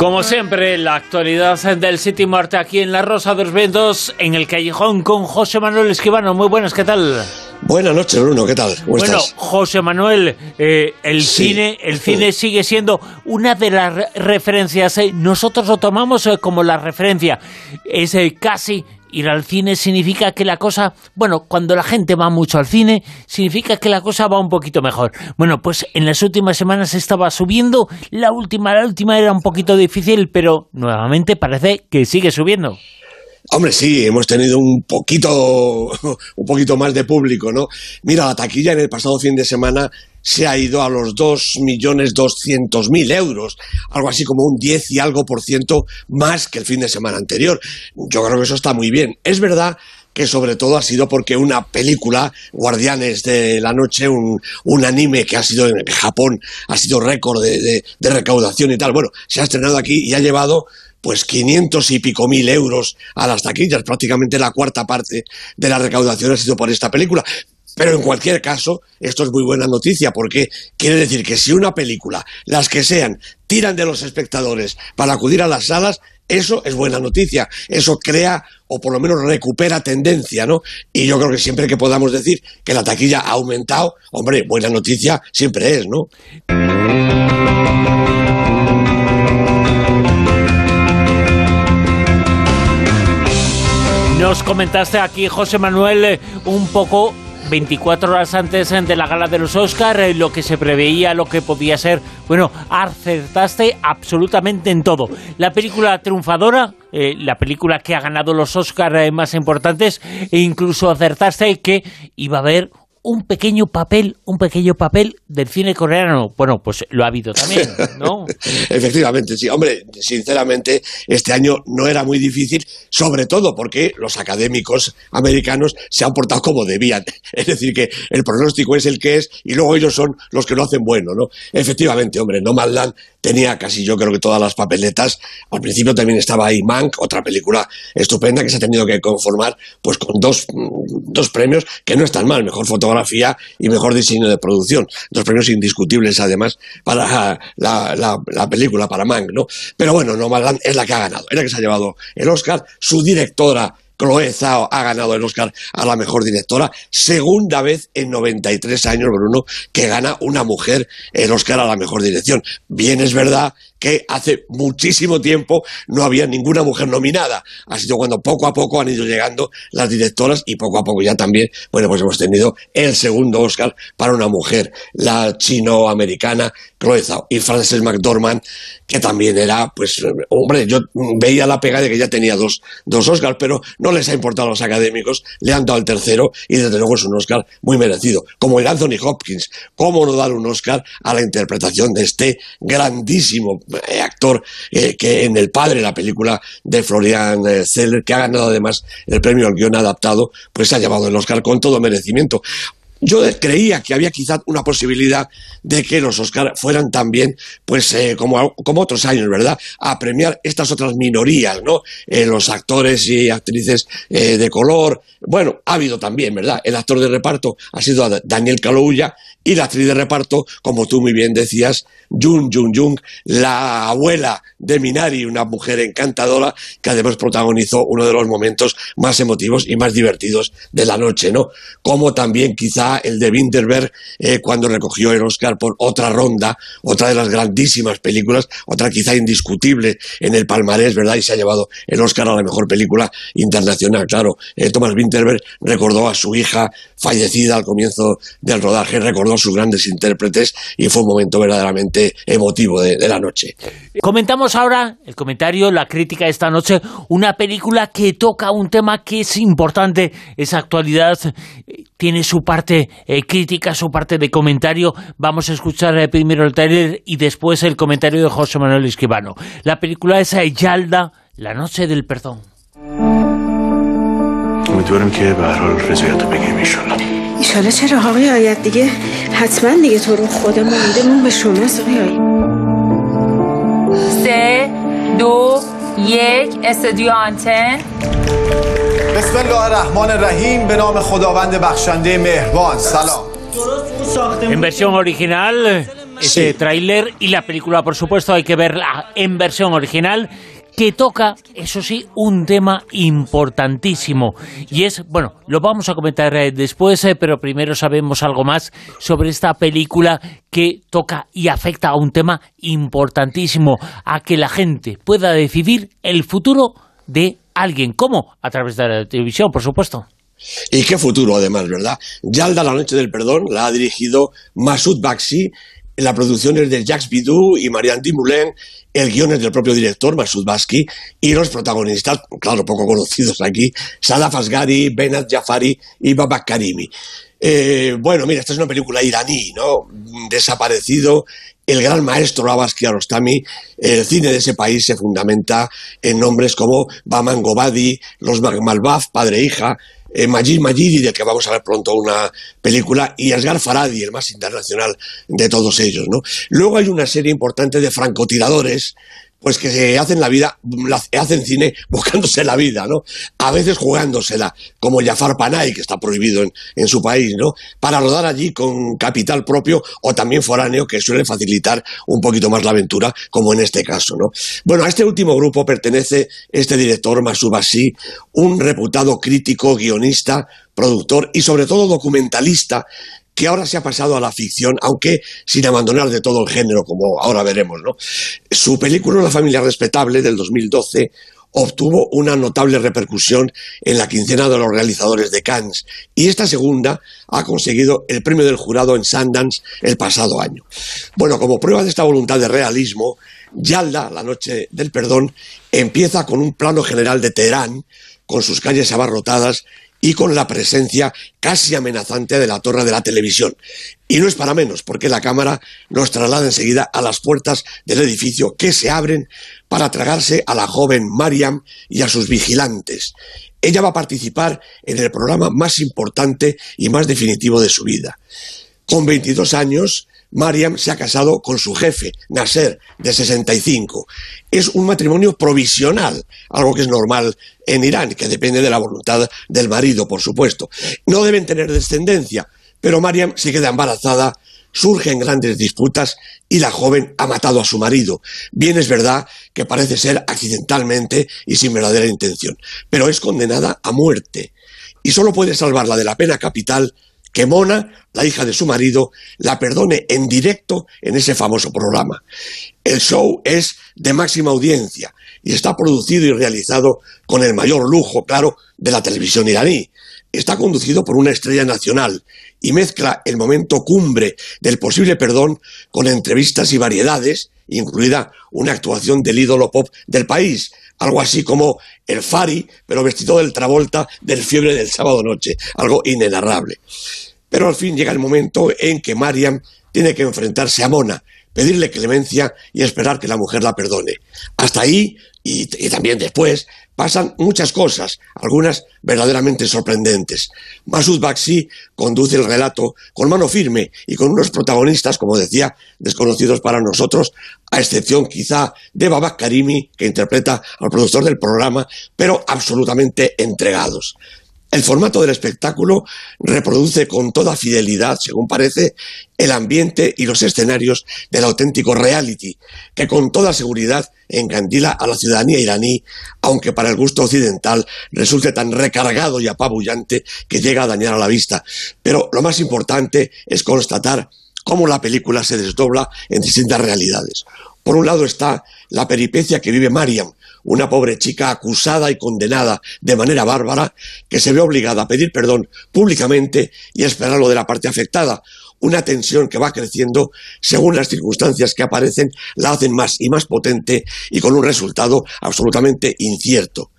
Como siempre, la actualidad del City Marte aquí en La Rosa de los Vientos, en el Callejón con José Manuel Esquivano. Muy buenas, ¿qué tal? Buenas noches, Bruno, ¿qué tal? bueno, José Manuel, eh, el cine, el cine sigue siendo una de las referencias. Eh, nosotros lo tomamos eh, como la referencia. Es casi ir al cine significa que la cosa, bueno, cuando la gente va mucho al cine, significa que la cosa va un poquito mejor. Bueno, pues en las últimas semanas estaba subiendo, la última, la última era un poquito difícil, pero nuevamente parece que sigue subiendo. Hombre, sí, hemos tenido un poquito, un poquito más de público, ¿no? Mira, la taquilla en el pasado fin de semana se ha ido a los 2.200.000 euros, algo así como un 10 y algo por ciento más que el fin de semana anterior. Yo creo que eso está muy bien. Es verdad que sobre todo ha sido porque una película, Guardianes de la Noche, un, anime que ha sido en Japón, ha sido récord de, de recaudación y tal. Bueno, se ha estrenado aquí y ha llevado pues 500 y pico mil euros a las taquillas, prácticamente la cuarta parte de la recaudación ha sido por esta película. Pero en cualquier caso, esto es muy buena noticia porque quiere decir que si una película, las que sean, tiran de los espectadores para acudir a las salas, eso es buena noticia. Eso crea o por lo menos recupera tendencia, ¿no? Y yo creo que siempre que podamos decir que la taquilla ha aumentado, hombre, buena noticia siempre es, ¿no? Nos comentaste aquí, José Manuel, eh, un poco 24 horas antes de la gala de los Oscars, eh, lo que se preveía, lo que podía ser. Bueno, acertaste absolutamente en todo. La película triunfadora, eh, la película que ha ganado los Oscars más importantes, e incluso acertaste que iba a haber un pequeño papel, un pequeño papel del cine coreano. Bueno, pues lo ha habido también, ¿no? Efectivamente, sí. Hombre, sinceramente, este año no era muy difícil, sobre todo porque los académicos americanos se han portado como debían. Es decir, que el pronóstico es el que es y luego ellos son los que lo hacen bueno, ¿no? Efectivamente, hombre, No Land tenía casi yo creo que todas las papeletas. Al principio también estaba ahí Mank, otra película estupenda que se ha tenido que conformar pues con dos, dos premios que no están mal, mejor fotografía y mejor diseño de producción. Dos premios indiscutibles además para la, la, película, para Mank, ¿no? Pero bueno, Nomadland es la que ha ganado, es la que se ha llevado el Oscar. Su directora Chloe ha ganado el Oscar a la mejor directora, segunda vez en 93 años, Bruno, que gana una mujer el Oscar a la mejor dirección. Bien es verdad que hace muchísimo tiempo no había ninguna mujer nominada. Ha sido cuando poco a poco han ido llegando las directoras y poco a poco ya también, bueno, pues hemos tenido el segundo Oscar para una mujer, la chino-americana Chloe y Frances McDormand, que también era, pues, hombre, yo veía la pega de que ya tenía dos, dos Oscars, pero no les ha importado a los académicos, le han dado el tercero y desde luego es un Oscar muy merecido. Como el Anthony Hopkins, ¿cómo no dar un Oscar a la interpretación de este grandísimo eh, actor eh, que en El Padre, la película de Florian eh, Zeller, que ha ganado además el premio al guion adaptado, pues ha llevado el Oscar con todo merecimiento. Yo creía que había quizás una posibilidad de que los Oscar fueran también, pues como, como, otros años, ¿verdad?, a premiar estas otras minorías, ¿no? los actores y actrices de color. Bueno, ha habido también, ¿verdad? El actor de reparto ha sido Daniel Kaluuya y la actriz de reparto, como tú muy bien decías, Jung Jung Jung, la abuela de Minari, una mujer encantadora que además protagonizó uno de los momentos más emotivos y más divertidos de la noche, ¿no? Como también quizá el de Winterberg eh, cuando recogió el Oscar por otra ronda, otra de las grandísimas películas, otra quizá indiscutible en el palmarés, ¿verdad? Y se ha llevado el Oscar a la mejor película internacional, claro. Eh, Thomas Winterberg recordó a su hija fallecida al comienzo del rodaje, recordó a sus grandes intérpretes y fue un momento verdaderamente emotivo de, la noche. Comentamos ahora el comentario, la crítica de esta noche, una película que toca un tema que es importante, esa actualidad, tiene su parte eh, crítica, su parte de comentario. Vamos a escuchar eh, primero el trailer y después el comentario de José Manuel Esquivano. La película es Yalda, La noche del perdón. امیدوارم که به هر حال رضایت رو بگیم ایشالا ایشالا چرا آقای آید دیگه حتما دیگه تو رو خدا مون به شما آقای سه دو یک استودیو آنتن بسم الله الرحمن الرحیم به نام خداوند بخشنده مهربان سلام En versión original ese Sí. tráiler y la película, por supuesto, hay que verla en versión original que toca, eso sí, un tema importantísimo. Y es, bueno, lo vamos a comentar eh, después, eh, pero primero sabemos algo más sobre esta película que toca y afecta a un tema importantísimo, a que la gente pueda decidir el futuro de alguien. ¿Cómo? A través de la televisión, por supuesto. Y qué futuro, además, ¿verdad? Yalda, la noche del perdón, la ha dirigido Masoud Bakshi, la producción es de Jacques Bidou y Marianne Dumoulin, el guion es del propio director, Masoud Bakshi, y los protagonistas, claro, poco conocidos aquí, Sadaf Asghari, Benat Jafari y Babak Karimi. Eh, bueno, mira, esta es una película iraní, ¿no? Desaparecido el gran maestro Abbas Kiarostami, el cine de ese país se fundamenta en nombres como Baman Gobadi, los Malbaf, padre e hija, eh, Majid Majidi, del que vamos a ver pronto una película, y Asghar Faradi, el más internacional de todos ellos. ¿no? Luego hay una serie importante de francotiradores pues que se hacen la vida, hacen cine buscándose la vida, ¿no? A veces jugándosela, como Jafar Panay, que está prohibido en, en su país, ¿no? Para rodar allí con capital propio o también foráneo, que suele facilitar un poquito más la aventura, como en este caso, ¿no? Bueno, a este último grupo pertenece este director, Masubasi, un reputado crítico, guionista, productor y sobre todo documentalista que ahora se ha pasado a la ficción, aunque sin abandonar de todo el género, como ahora veremos, ¿no? Su película Una familia respetable del 2012 obtuvo una notable repercusión en la quincena de los realizadores de Cannes y esta segunda ha conseguido el premio del jurado en Sundance el pasado año. Bueno, como prueba de esta voluntad de realismo, Yalda, la noche del perdón, empieza con un plano general de Teherán, con sus calles abarrotadas y con la presencia casi amenazante de la torre de la televisión. Y no es para menos, porque la cámara nos traslada enseguida a las puertas del edificio que se abren para tragarse a la joven Mariam y a sus vigilantes. Ella va a participar en el programa más importante y más definitivo de su vida. Con 22 años, Mariam se ha casado con su jefe, Nasser, de 65. Es un matrimonio provisional, algo que es normal en Irán, que depende de la voluntad del marido, por supuesto. No deben tener descendencia, pero Mariam se queda embarazada, surgen grandes disputas y la joven ha matado a su marido. Bien es verdad que parece ser accidentalmente y sin verdadera intención, pero es condenada a muerte. Y solo puede salvarla de la pena capital que Mona, la hija de su marido, la perdone en directo en ese famoso programa. El show es de máxima audiencia y está producido y realizado con el mayor lujo, claro, de la televisión iraní. Está conducido por una estrella nacional y mezcla el momento cumbre del posible perdón con entrevistas y variedades, incluida una actuación del ídolo pop del país, algo así como el Fari, pero vestido del Travolta del fiebre del sábado noche, algo inenarrable. Pero al fin llega el momento en que Mariam tiene que enfrentarse a Mona, pedirle clemencia y esperar que la mujer la perdone. Hasta ahí, y, también después, pasan muchas cosas, algunas verdaderamente sorprendentes. Masud Bakshi conduce el relato con mano firme y con unos protagonistas, como decía, desconocidos para nosotros, a excepción quizá de Babak Karimi, que interpreta al productor del programa, pero absolutamente entregados. El formato del espectáculo reproduce con toda fidelidad, según parece, el ambiente y los escenarios del auténtico reality, que con toda seguridad encandila a la ciudadanía iraní, aunque para el gusto occidental resulte tan recargado y apabullante que llega a dañar a la vista. Pero lo más importante es constatar cómo la película se desdobla en distintas realidades. Por un lado está la peripecia que vive Mariam, una pobre chica acusada y condenada de manera bárbara, que se ve obligada a pedir perdón públicamente y a esperar lo de la parte afectada. Una tensión que va creciendo según las circunstancias que aparecen, la hacen más y más potente y con un resultado absolutamente incierto.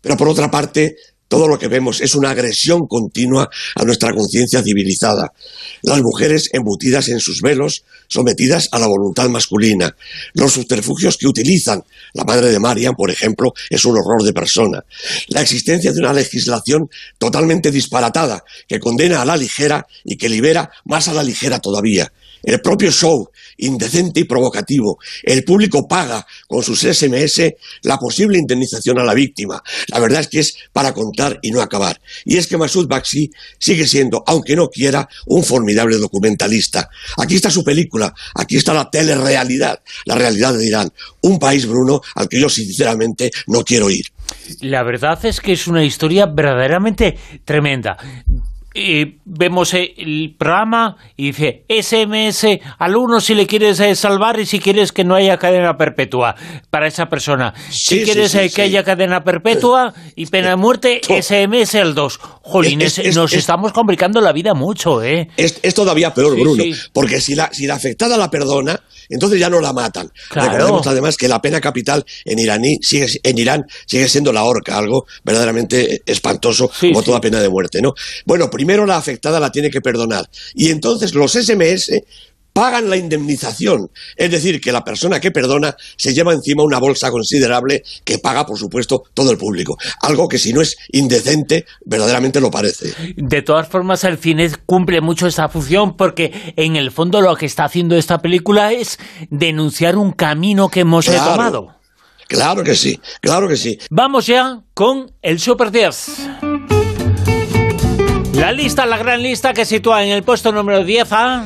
Pero por otra parte, todo lo que vemos es una agresión continua a nuestra conciencia civilizada. Las mujeres embutidas en sus velos, sometidas a la voluntad masculina. Los subterfugios que utilizan. La madre de Mariam, por ejemplo, es un horror de persona. La existencia de una legislación totalmente disparatada que condena a la ligera y que libera más a la ligera todavía. El propio show, indecente y provocativo. El público paga con sus SMS la posible indemnización a la víctima. La verdad es que es para contar y no acabar. Y es que Masoud Bakshi sigue siendo, aunque no quiera, un formidable documentalista. Aquí está su película, aquí está la telerrealidad, la realidad de Irán. Un país, Bruno, al que yo sinceramente no quiero ir. La verdad es que es una historia verdaderamente tremenda. Y vemos el programa y dice SMS al uno si le quieres eh, salvar y si quieres que no haya cadena perpetua para esa persona. si quieres sí, sí, eh, que haya cadena perpetua y pena de muerte, SMS al 2. Jolines, Es- es- nos es- estamos complicando la vida mucho, ¿eh? Es, es todavía peor, Bruno, porque si la, si la afectada la perdona, entonces ya no la matan. Claro. Recordemos además que la pena capital en, iraní sigue, en Irán sigue siendo la horca, algo verdaderamente espantoso, Sí, como sí. toda pena de muerte, ¿no? Bueno, primero la afectada la tiene que perdonar. Y entonces los SMS pagan la indemnización. Es decir, que la persona que perdona se lleva encima una bolsa considerable que paga, por supuesto, todo el público. Algo que si no es indecente, verdaderamente lo parece. De todas formas, el cine cumple mucho esta función porque en el fondo lo que está haciendo esta película es denunciar un camino que hemos Claro. tomado. Claro que sí, claro que sí. Vamos ya con el Super 10. La lista, la gran lista que sitúa en el puesto número 10 a...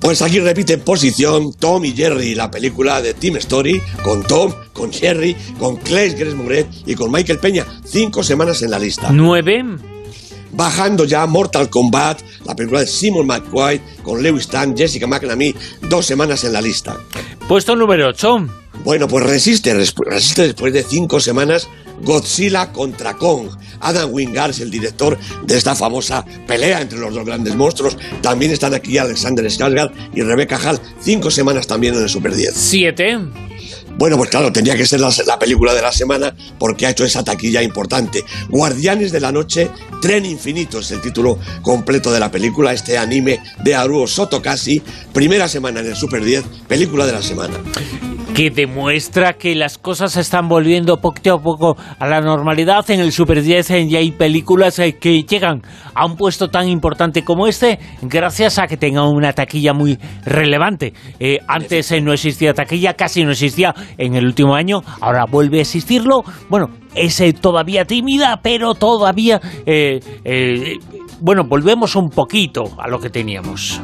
Pues aquí repite posición Tom y Jerry, la película de Team Story, con Tom, con Jerry, con Clay Grace Moret y con Michael Peña. Cinco semanas en la lista. 9. Bajando ya Mortal Kombat, la película de Simon McQuaid, con Lewis Tan, Jessica McNamee, dos semanas en la lista. Puesto número 8. Bueno, pues resiste, resiste después de cinco semanas Godzilla contra Kong. Adam Wingard es el director de esta famosa pelea entre los dos grandes monstruos. También están aquí Alexander Skarsgård y Rebecca Hall, cinco semanas también en el Super 10. 7. Bueno, pues claro, tendría que ser la, la película de la semana porque ha hecho esa taquilla importante. Guardianes de la Noche, Tren Infinito es el título completo de la película, este anime de Haruo Sotokasi, primera semana en el Super 10, película de la semana. Que demuestra que las cosas se están volviendo poquito a poco a la normalidad. En el Super 10 eh, ya hay películas eh, que llegan a un puesto tan importante como este gracias a que tengan una taquilla muy relevante. Eh, antes eh, no existía taquilla, casi no existía en el último año. Ahora vuelve a existirlo. Bueno, es eh, todavía tímida, pero todavía... bueno, volvemos un poquito a lo que teníamos.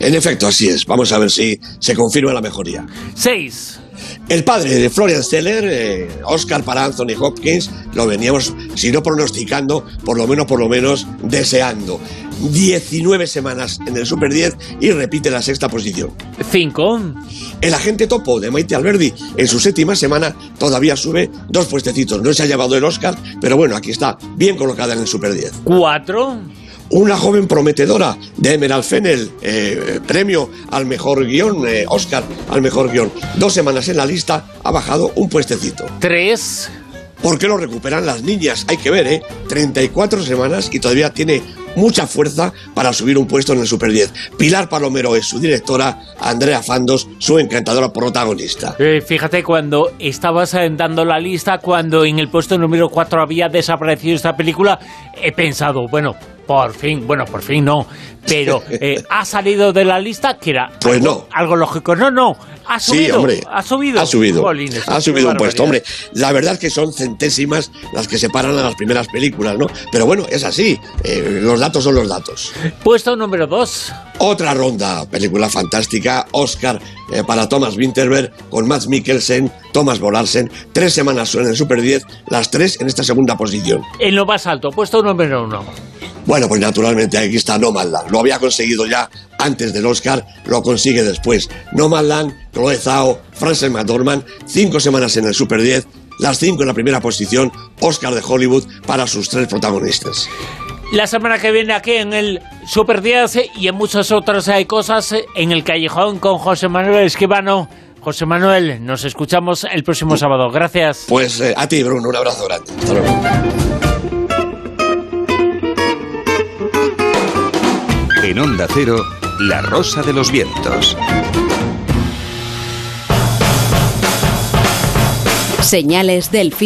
En efecto, así es. Vamos a ver si se confirma la mejoría. 6. El padre de Florian Zeller, eh, Oscar para Anthony Hopkins, lo veníamos, si no pronosticando, por lo menos, por lo menos, deseando. 19 semanas en el Super 10 y repite la sexta posición. 5. El agente topo de Maite Alberdi en su séptima semana todavía sube dos puestecitos. No se ha llevado el Oscar, pero bueno, aquí está, bien colocada en el Super 10. 4. Una joven prometedora de Emerald Fennel, eh, premio al mejor guion, eh, Oscar al mejor guion. Dos semanas en la lista, ha bajado un puestecito. 3. ¿Por qué lo recuperan las niñas? Hay que ver, ¿eh? 34 semanas y todavía tiene mucha fuerza para subir un puesto en el Super 10. Pilar Palomero es su directora, Andrea Fandos, su encantadora protagonista. Eh, fíjate, cuando estabas eh, dando la lista, cuando en el puesto número 4 había desaparecido esta película, he pensado, bueno, por fin, bueno, por fin no, pero eh, ha salido de la lista, que era Pues algo, no. algo lógico. No, no, ha subido. Sí, hombre. Ha subido. Ha subido. Jolines, ha subido un puesto. Hombre, la verdad es que son centésimas las que separan a las primeras películas, ¿no? Pero bueno, es así. Eh, los datos son los datos. Puesto número 2. Otra ronda, película fantástica, Oscar eh, para Thomas Winterberg, con Matt Mikkelsen, Thomas Bolarsen, tres semanas en el Super 10, las tres en esta segunda posición. En lo más alto, puesto número 1. Bueno, pues naturalmente aquí está Nomadland. Lo había conseguido ya antes del Oscar, lo consigue después. Nomadland, Chloe Zhao, Frances McDormand, cinco semanas en el Super 10, las cinco en la primera posición, Oscar de Hollywood para sus tres protagonistas. La semana que viene aquí en el Super 10 y en muchas otras eh, cosas eh, en el Callejón con José Manuel Esquivano. José Manuel, nos escuchamos el próximo sábado. Gracias. Pues eh, a ti, Bruno, un abrazo grande. Hasta luego. En Onda Cero, La Rosa de los Vientos. Señales del fin